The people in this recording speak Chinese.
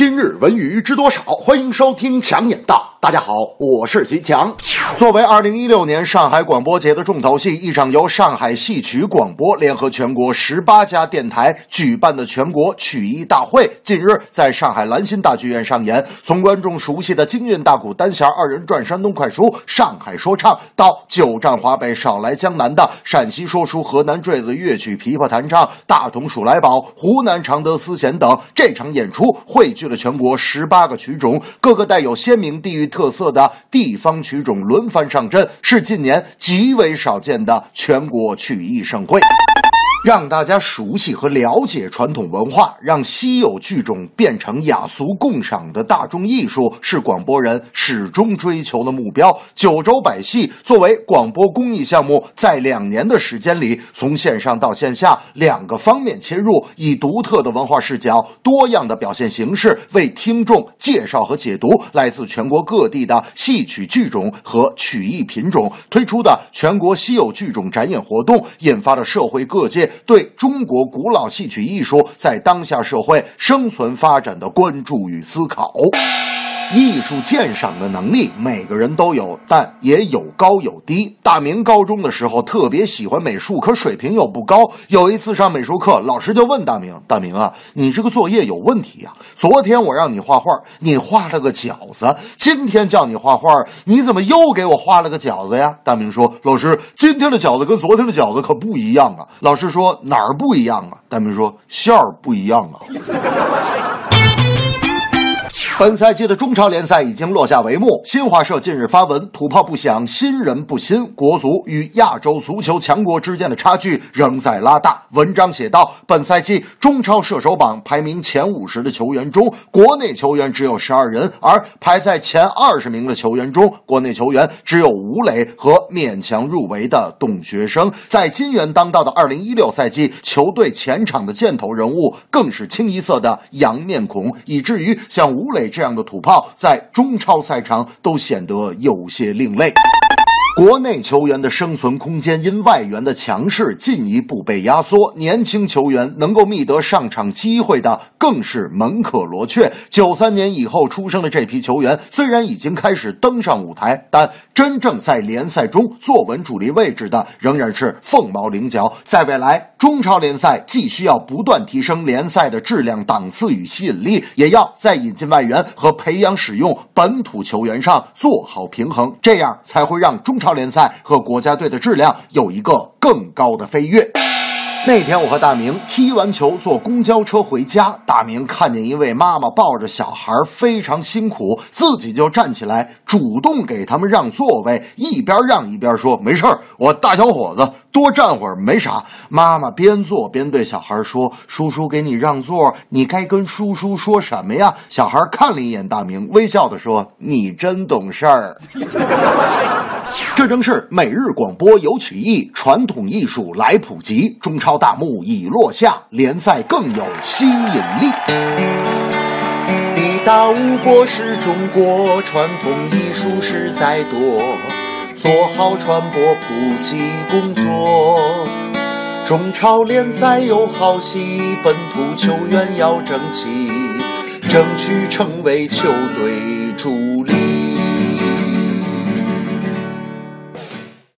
今日文娱知多少？欢迎收听强眼道。大家好，我是徐强。作为二零一六年上海广播节的重头戏，一场由上海戏曲广播联合全国十八家电台举办的全国曲艺大会，近日在上海兰心大剧院上演。从观众熟悉的京韵大鼓单弦二人转山东快书、上海说唱，到久战华北少来江南的陕西说书、河南坠子乐曲、琵琶弹唱、大同数来宝、湖南常德丝弦等，这场演出汇聚了全国十八个曲种，各个带有鲜明地域特色的地方曲种轮番上阵，是近年极为少见的全国曲艺盛会。让大家熟悉和了解传统文化，让稀有剧种变成雅俗共赏的大众艺术，是广播人始终追求的目标。九州百戏作为广播公益项目，在两年的时间里，从线上到线下两个方面切入，以独特的文化视角、多样的表现形式，为听众介绍和解读来自全国各地的戏曲剧种和曲艺品种。推出的全国稀有剧种展演活动，引发了社会各界。对中国古老戏曲艺术在当下社会生存发展的关注与思考。艺术鉴赏的能力每个人都有，但也有高有低。大明高中的时候特别喜欢美术，可水平又不高。有一次上美术课，老师就问大明：“大明啊，你这个作业有问题呀！昨天我让你画画，你画了个饺子；今天叫你画画，你怎么又给我画了个饺子呀？”大明说：“老师，今天的饺子跟昨天的饺子可不一样啊。”老师说：“哪儿不一样啊？”大明说：“馅儿不一样啊。”本赛季的中超联赛已经落下帷幕。新华社近日发文：“土炮不响，新人不新，国足与亚洲足球强国之间的差距仍在拉大。”文章写道：“本赛季中超射手榜排名前五十的球员中，国内球员只有十二人，而排在前二十名的球员中，国内球员只有吴磊和勉强入围的董学生。在金元当道的二零一六赛季，球队前场的箭头人物更是清一色的洋面孔，以至于像吴磊。”这样的土炮在中超赛场都显得有些另类。国内球员的生存空间因外援的强势进一步被压缩，年轻球员能够觅得上场机会的更是门可罗雀。九三年以后出生的这批球员虽然已经开始登上舞台，但真正在联赛中坐稳主力位置的仍然是凤毛麟角。在未来，中超联赛既需要不断提升联赛的质量、档次与吸引力，也要在引进外援和培养使用本土球员上做好平衡，这样才会让中。超联赛和国家队的质量有一个更高的飞跃。那天我和大明踢完球坐公交车回家，大明看见一位妈妈抱着小孩非常辛苦，自己就站起来主动给他们让座位，一边让一边说：“没事儿，我大小伙子多站会儿没啥。”妈妈边坐边对小孩说：“叔叔给你让座，你该跟叔叔说什么呀？”小孩看了一眼大明，微笑的说：“你真懂事儿。”这正是每日广播有曲艺传统艺术来普及，中超大幕已落下，联赛更有吸引力。地大物博是中国传统艺术实在多，做好传播普及工作。中超联赛有好戏，本土球员要争气，争取成为球队主力。